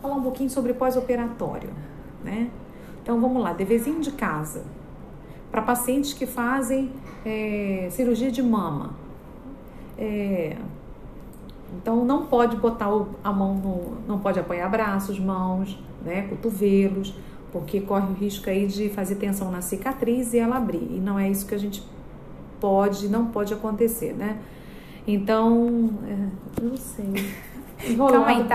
falar um pouquinho sobre pós-operatório, né? Então vamos lá, deverzinho de casa. Para pacientes que fazem é, cirurgia de mama. É, então não pode botar a mão no. não pode apoiar braços, mãos, né, cotovelos, porque corre o risco aí de fazer tensão na cicatriz e ela abrir. E não é isso que a gente pode, não pode acontecer, né? Então, é, não sei. Calma aí, tá?